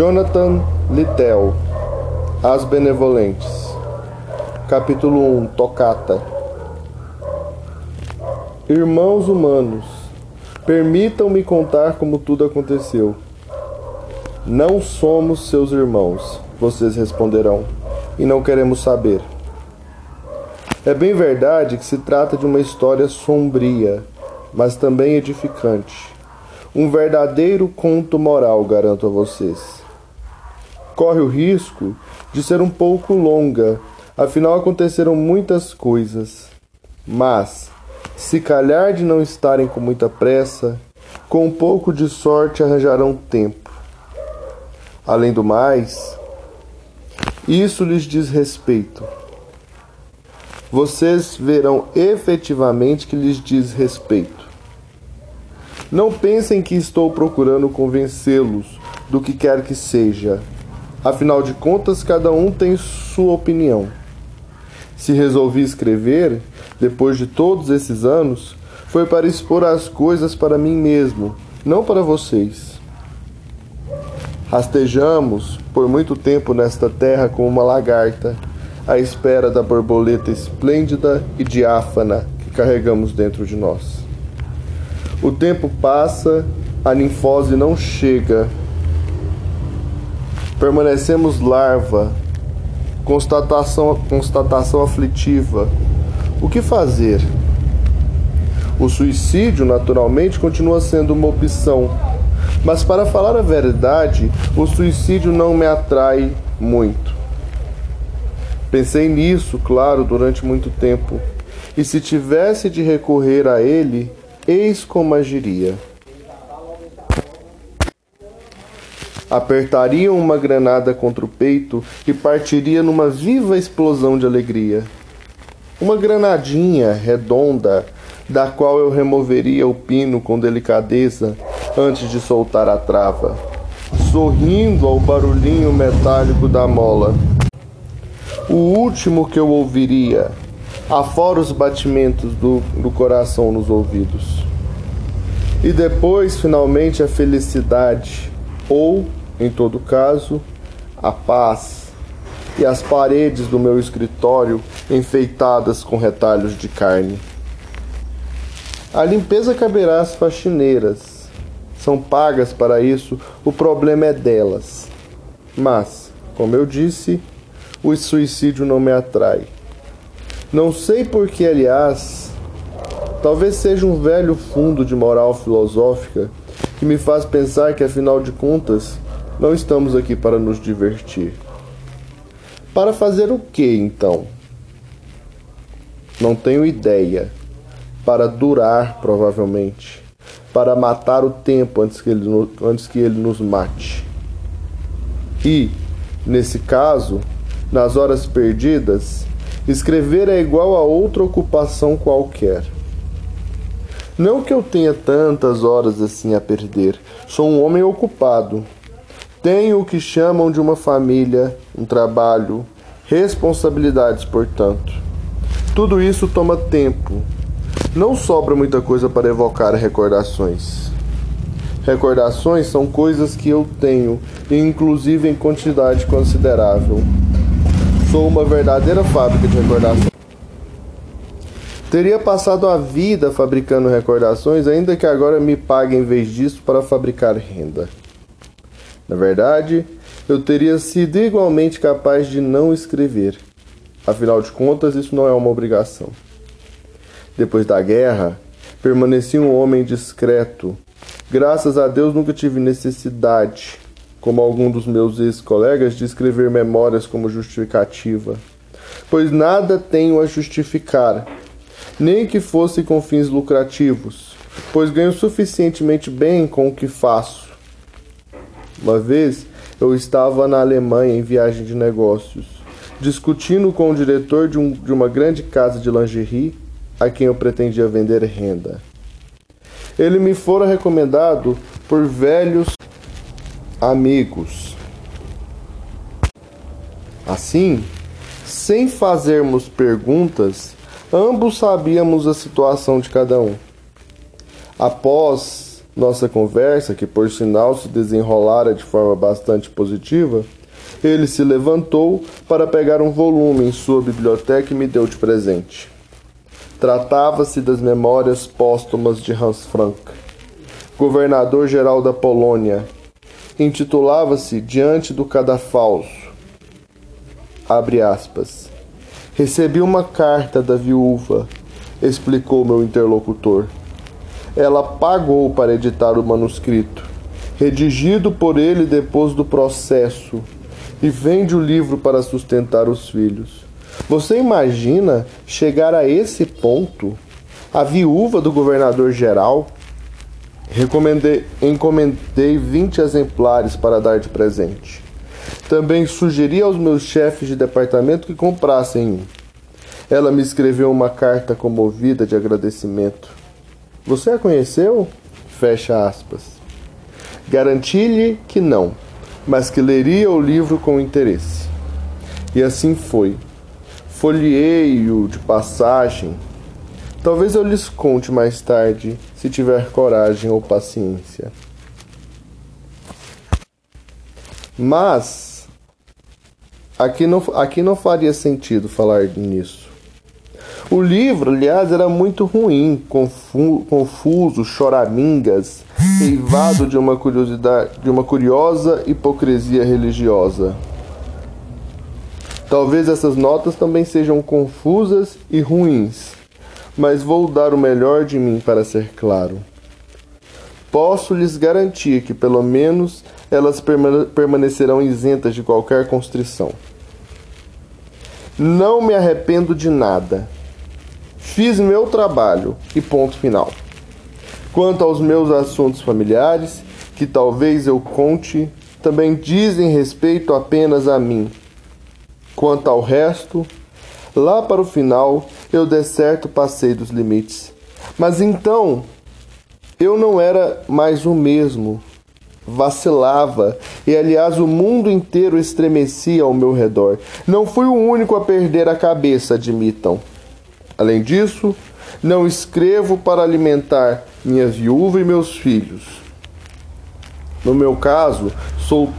Jonathan Littell As Benevolentes Capítulo 1 Tocata Irmãos humanos, permitam-me contar como tudo aconteceu. Não somos seus irmãos, vocês responderão, e não queremos saber. É bem verdade que se trata de uma história sombria, mas também edificante. Um verdadeiro conto moral, garanto a vocês. Corre o risco de ser um pouco longa, afinal aconteceram muitas coisas. Mas, se calhar de não estarem com muita pressa, com um pouco de sorte arranjarão tempo. Além do mais, isso lhes diz respeito vocês verão efetivamente que lhes diz respeito. Não pensem que estou procurando convencê-los do que quer que seja. Afinal de contas, cada um tem sua opinião. Se resolvi escrever, depois de todos esses anos, foi para expor as coisas para mim mesmo, não para vocês. Rastejamos por muito tempo nesta terra como uma lagarta à espera da borboleta esplêndida e diáfana que carregamos dentro de nós. O tempo passa, a ninfose não chega. Permanecemos larva, constatação, constatação aflitiva. O que fazer? O suicídio, naturalmente, continua sendo uma opção. Mas, para falar a verdade, o suicídio não me atrai muito. Pensei nisso, claro, durante muito tempo. E se tivesse de recorrer a ele, eis como agiria. Apertaria uma granada contra o peito e partiria numa viva explosão de alegria. Uma granadinha redonda, da qual eu removeria o pino com delicadeza antes de soltar a trava, sorrindo ao barulhinho metálico da mola o último que eu ouviria, afora os batimentos do, do coração nos ouvidos. E depois, finalmente, a felicidade, ou, em todo caso, a paz, e as paredes do meu escritório enfeitadas com retalhos de carne. A limpeza caberá às faxineiras. São pagas para isso, o problema é delas. Mas, como eu disse, o suicídio não me atrai. Não sei por que, aliás, talvez seja um velho fundo de moral filosófica que me faz pensar que, afinal de contas, não estamos aqui para nos divertir. Para fazer o que então? Não tenho ideia. Para durar, provavelmente. Para matar o tempo antes que ele, antes que ele nos mate. E, nesse caso, nas horas perdidas, escrever é igual a outra ocupação qualquer. Não que eu tenha tantas horas assim a perder, sou um homem ocupado. Tenho o que chamam de uma família, um trabalho, responsabilidades, portanto. Tudo isso toma tempo. Não sobra muita coisa para evocar recordações. Recordações são coisas que eu tenho, inclusive em quantidade considerável. Sou uma verdadeira fábrica de recordações. Teria passado a vida fabricando recordações, ainda que agora me pague em vez disso para fabricar renda. Na verdade, eu teria sido igualmente capaz de não escrever. Afinal de contas, isso não é uma obrigação. Depois da guerra, permaneci um homem discreto. Graças a Deus nunca tive necessidade como algum dos meus ex-colegas, de escrever memórias como justificativa, pois nada tenho a justificar, nem que fosse com fins lucrativos, pois ganho suficientemente bem com o que faço. Uma vez eu estava na Alemanha em viagem de negócios, discutindo com o diretor de, um, de uma grande casa de lingerie a quem eu pretendia vender renda. Ele me fora recomendado por velhos amigos. Assim, sem fazermos perguntas, ambos sabíamos a situação de cada um. Após nossa conversa, que por sinal se desenrolara de forma bastante positiva, ele se levantou para pegar um volume em sua biblioteca e me deu de presente. Tratava-se das memórias póstumas de Hans Frank, governador-geral da Polônia. Intitulava-se Diante do Cadafalso. Abre aspas. Recebi uma carta da viúva, explicou meu interlocutor. Ela pagou para editar o manuscrito, redigido por ele depois do processo e vende o livro para sustentar os filhos. Você imagina chegar a esse ponto? A viúva do governador geral recomendei, encomendei 20 exemplares para dar de presente. Também sugeri aos meus chefes de departamento que comprassem um. Ela me escreveu uma carta comovida de agradecimento. Você a conheceu? Fecha aspas. Garanti-lhe que não mas que leria o livro com interesse. E assim foi. Folhei-o de passagem. Talvez eu lhes conte mais tarde, se tiver coragem ou paciência. Mas aqui não, aqui não faria sentido falar nisso. O livro, aliás, era muito ruim, confu confuso, choramingas, eivado de uma curiosidade, de uma curiosa hipocrisia religiosa. Talvez essas notas também sejam confusas e ruins, mas vou dar o melhor de mim para ser claro. Posso lhes garantir que, pelo menos, elas permanecerão isentas de qualquer constrição. Não me arrependo de nada Fiz meu trabalho e ponto final. Quanto aos meus assuntos familiares, que talvez eu conte, também dizem respeito apenas a mim. Quanto ao resto, lá para o final eu de certo passei dos limites. Mas então eu não era mais o mesmo. Vacilava, e aliás o mundo inteiro estremecia ao meu redor. Não fui o único a perder a cabeça, admitam. Além disso, não escrevo para alimentar minha viúva e meus filhos. No meu caso, sou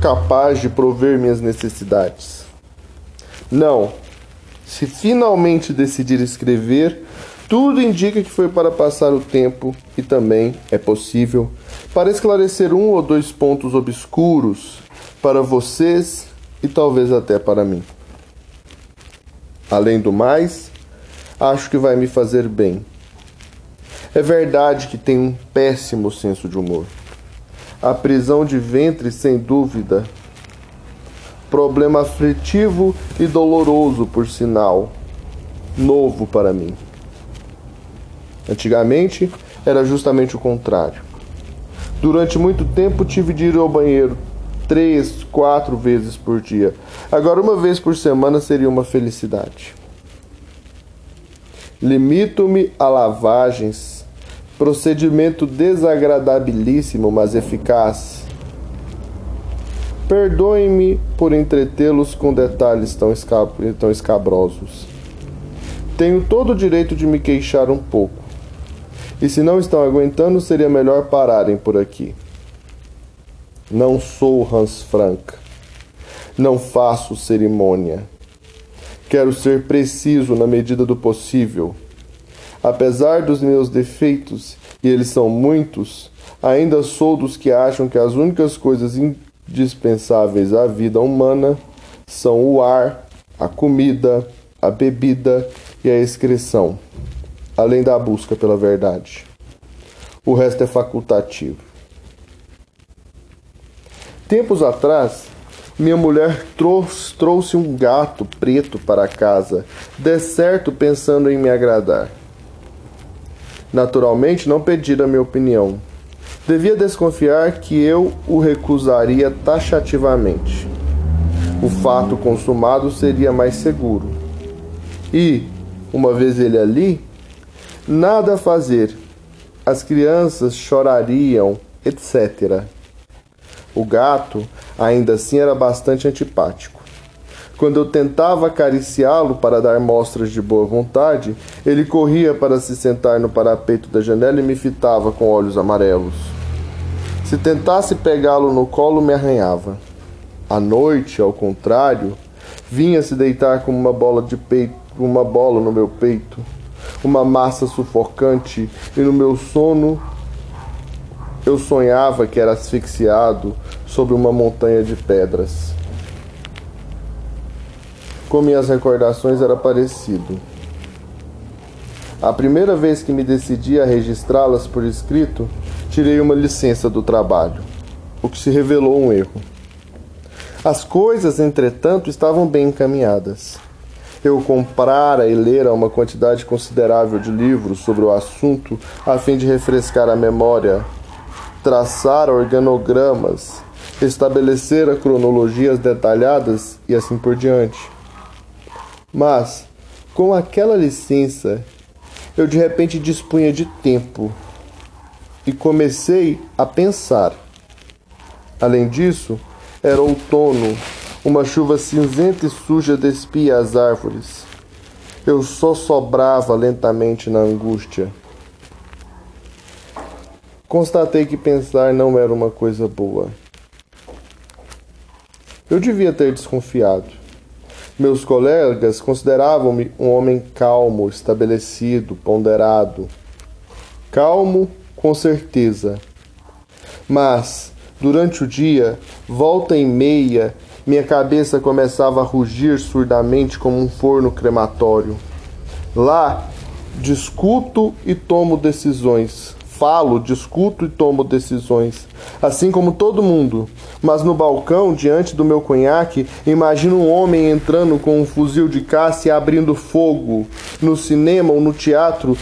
capaz de prover minhas necessidades. Não. Se finalmente decidir escrever, tudo indica que foi para passar o tempo e também é possível para esclarecer um ou dois pontos obscuros para vocês e talvez até para mim. Além do mais, acho que vai me fazer bem. É verdade que tenho um péssimo senso de humor. A prisão de ventre, sem dúvida. Problema aflitivo e doloroso, por sinal. Novo para mim. Antigamente era justamente o contrário. Durante muito tempo tive de ir ao banheiro três, quatro vezes por dia. Agora, uma vez por semana seria uma felicidade. Limito-me a lavagens, procedimento desagradabilíssimo, mas eficaz. Perdoem-me por entretê-los com detalhes tão, escab tão escabrosos. Tenho todo o direito de me queixar um pouco. E se não estão aguentando, seria melhor pararem por aqui. Não sou Hans Frank. Não faço cerimônia. Quero ser preciso na medida do possível. Apesar dos meus defeitos, e eles são muitos, ainda sou dos que acham que as únicas coisas indispensáveis à vida humana são o ar, a comida, a bebida e a excreção, além da busca pela verdade. O resto é facultativo. Tempos atrás, minha mulher trouxe, trouxe um gato preto para casa, de certo pensando em me agradar. Naturalmente, não pedira minha opinião. Devia desconfiar que eu o recusaria taxativamente. O fato consumado seria mais seguro. E, uma vez ele ali, nada a fazer. As crianças chorariam, etc. O gato, ainda assim, era bastante antipático. Quando eu tentava acariciá-lo para dar mostras de boa vontade, ele corria para se sentar no parapeito da janela e me fitava com olhos amarelos. Se tentasse pegá-lo no colo, me arranhava. À noite, ao contrário, vinha se deitar como uma bola de peito, uma bola no meu peito, uma massa sufocante, e no meu sono eu sonhava que era asfixiado sobre uma montanha de pedras. Com minhas recordações era parecido. A primeira vez que me decidi a registrá-las por escrito, tirei uma licença do trabalho, o que se revelou um erro. As coisas, entretanto, estavam bem encaminhadas. Eu comprara e lera uma quantidade considerável de livros sobre o assunto a fim de refrescar a memória, traçar organogramas, estabelecer cronologias detalhadas e assim por diante. Mas, com aquela licença, eu de repente dispunha de tempo e comecei a pensar. Além disso, era outono, uma chuva cinzenta e suja despia as árvores. Eu só sobrava lentamente na angústia. Constatei que pensar não era uma coisa boa. Eu devia ter desconfiado. Meus colegas consideravam-me um homem calmo, estabelecido, ponderado. Calmo, com certeza. Mas, durante o dia, volta e meia, minha cabeça começava a rugir surdamente como um forno crematório. Lá, discuto e tomo decisões falo, discuto e tomo decisões, assim como todo mundo. Mas no balcão, diante do meu conhaque, imagino um homem entrando com um fuzil de caça e abrindo fogo. No cinema ou no teatro,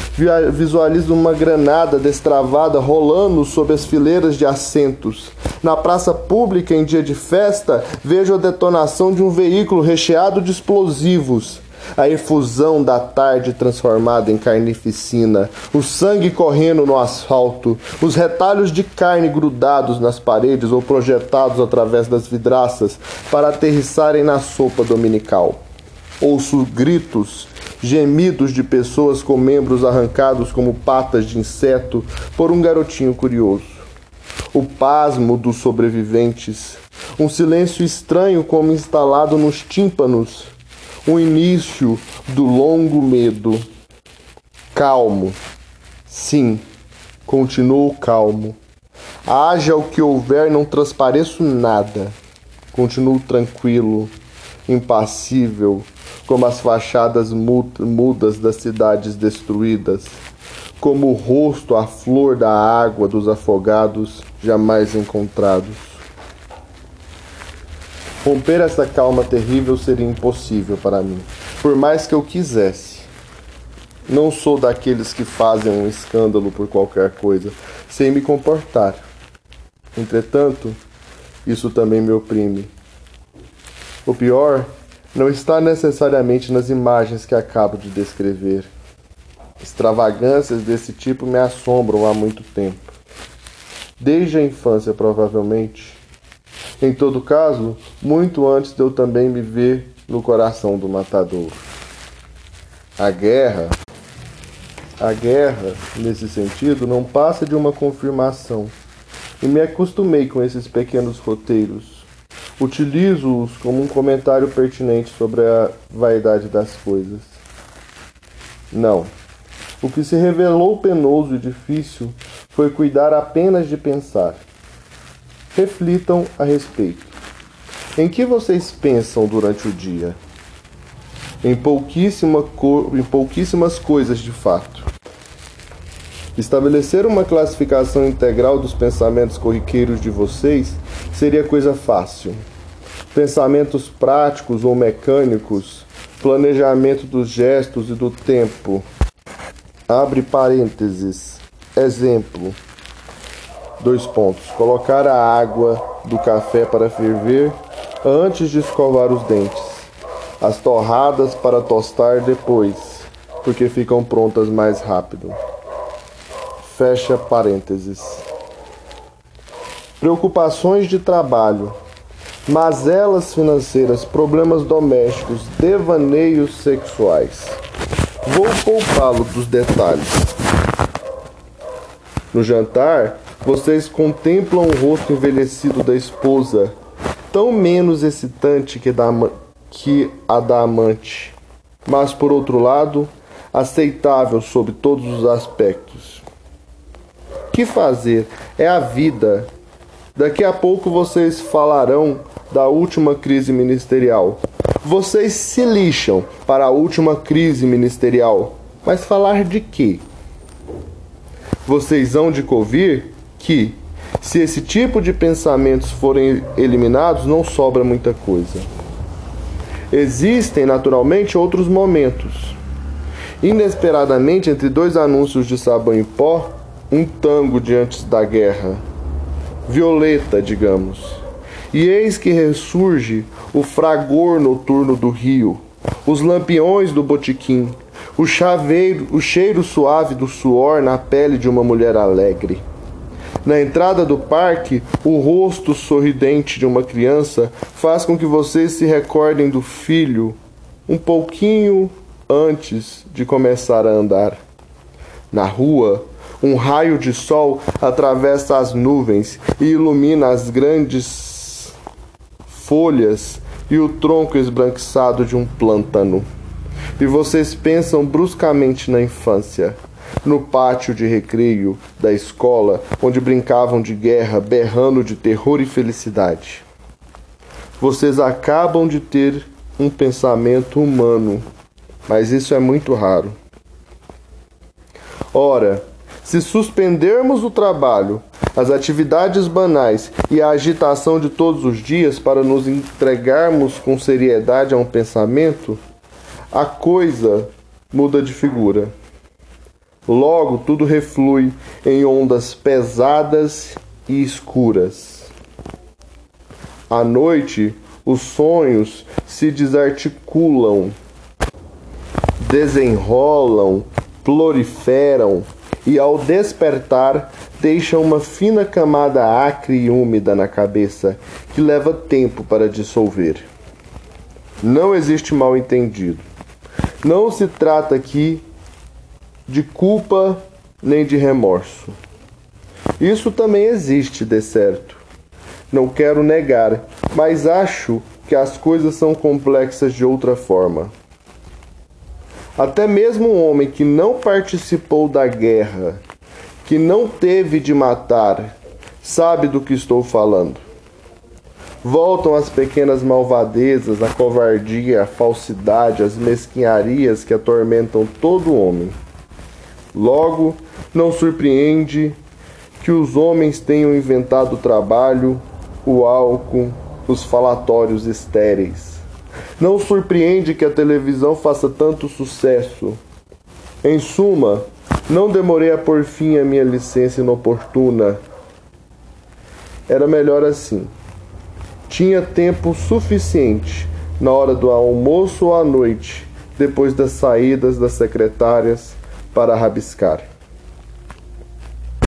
visualizo uma granada destravada rolando sob as fileiras de assentos. Na praça pública, em dia de festa, vejo a detonação de um veículo recheado de explosivos a efusão da tarde transformada em carnificina, o sangue correndo no asfalto, os retalhos de carne grudados nas paredes ou projetados através das vidraças para aterrissarem na sopa dominical. Ouço gritos, gemidos de pessoas com membros arrancados como patas de inseto por um garotinho curioso. O pasmo dos sobreviventes, um silêncio estranho como instalado nos tímpanos o início do longo medo. Calmo. Sim, continuo calmo. Haja o que houver, não transpareço nada. Continuo tranquilo, impassível, como as fachadas mudas das cidades destruídas, como o rosto à flor da água dos afogados jamais encontrados. Romper essa calma terrível seria impossível para mim, por mais que eu quisesse. Não sou daqueles que fazem um escândalo por qualquer coisa, sem me comportar. Entretanto, isso também me oprime. O pior não está necessariamente nas imagens que acabo de descrever. Extravagâncias desse tipo me assombram há muito tempo. Desde a infância, provavelmente, em todo caso, muito antes de eu também me ver no coração do matador. A guerra, a guerra, nesse sentido, não passa de uma confirmação. E me acostumei com esses pequenos roteiros. Utilizo-os como um comentário pertinente sobre a vaidade das coisas. Não. O que se revelou penoso e difícil foi cuidar apenas de pensar reflitam a respeito. Em que vocês pensam durante o dia? Em, pouquíssima co em pouquíssimas coisas de fato. Estabelecer uma classificação integral dos pensamentos corriqueiros de vocês seria coisa fácil. Pensamentos práticos ou mecânicos, planejamento dos gestos e do tempo. Abre parênteses. Exemplo Dois pontos. Colocar a água do café para ferver antes de escovar os dentes. As torradas para tostar depois, porque ficam prontas mais rápido. Fecha parênteses. Preocupações de trabalho. mazelas financeiras, problemas domésticos, devaneios sexuais. Vou poupá-lo dos detalhes. No jantar, vocês contemplam o rosto envelhecido da esposa, tão menos excitante que, da, que a da amante, mas por outro lado, aceitável sob todos os aspectos. Que fazer? É a vida. Daqui a pouco vocês falarão da última crise ministerial. Vocês se lixam para a última crise ministerial. Mas falar de quê? Vocês hão de convir que, se esse tipo de pensamentos forem eliminados, não sobra muita coisa. Existem, naturalmente, outros momentos. Inesperadamente, entre dois anúncios de sabão em pó, um tango de antes da guerra. Violeta, digamos. E eis que ressurge o fragor noturno do rio, os lampiões do botiquim, o chaveiro, o cheiro suave do suor na pele de uma mulher alegre. Na entrada do parque, o rosto sorridente de uma criança faz com que vocês se recordem do filho um pouquinho antes de começar a andar. Na rua, um raio de sol atravessa as nuvens e ilumina as grandes folhas e o tronco esbranquiçado de um plântano. E vocês pensam bruscamente na infância, no pátio de recreio da escola, onde brincavam de guerra, berrando de terror e felicidade. Vocês acabam de ter um pensamento humano, mas isso é muito raro. Ora, se suspendermos o trabalho as atividades banais e a agitação de todos os dias para nos entregarmos com seriedade a um pensamento, a coisa muda de figura. Logo, tudo reflui em ondas pesadas e escuras. À noite, os sonhos se desarticulam, desenrolam, proliferam e ao despertar deixa uma fina camada acre e úmida na cabeça que leva tempo para dissolver. Não existe mal entendido. Não se trata aqui de culpa nem de remorso. Isso também existe, de certo. Não quero negar, mas acho que as coisas são complexas de outra forma. Até mesmo um homem que não participou da guerra que não teve de matar, sabe do que estou falando. Voltam as pequenas malvadezas, a covardia, a falsidade, as mesquinharias que atormentam todo homem. Logo, não surpreende que os homens tenham inventado o trabalho, o álcool, os falatórios estéreis. Não surpreende que a televisão faça tanto sucesso. Em suma, não demorei a por fim a minha licença inoportuna. Era melhor assim. Tinha tempo suficiente na hora do almoço ou à noite, depois das saídas das secretárias, para rabiscar.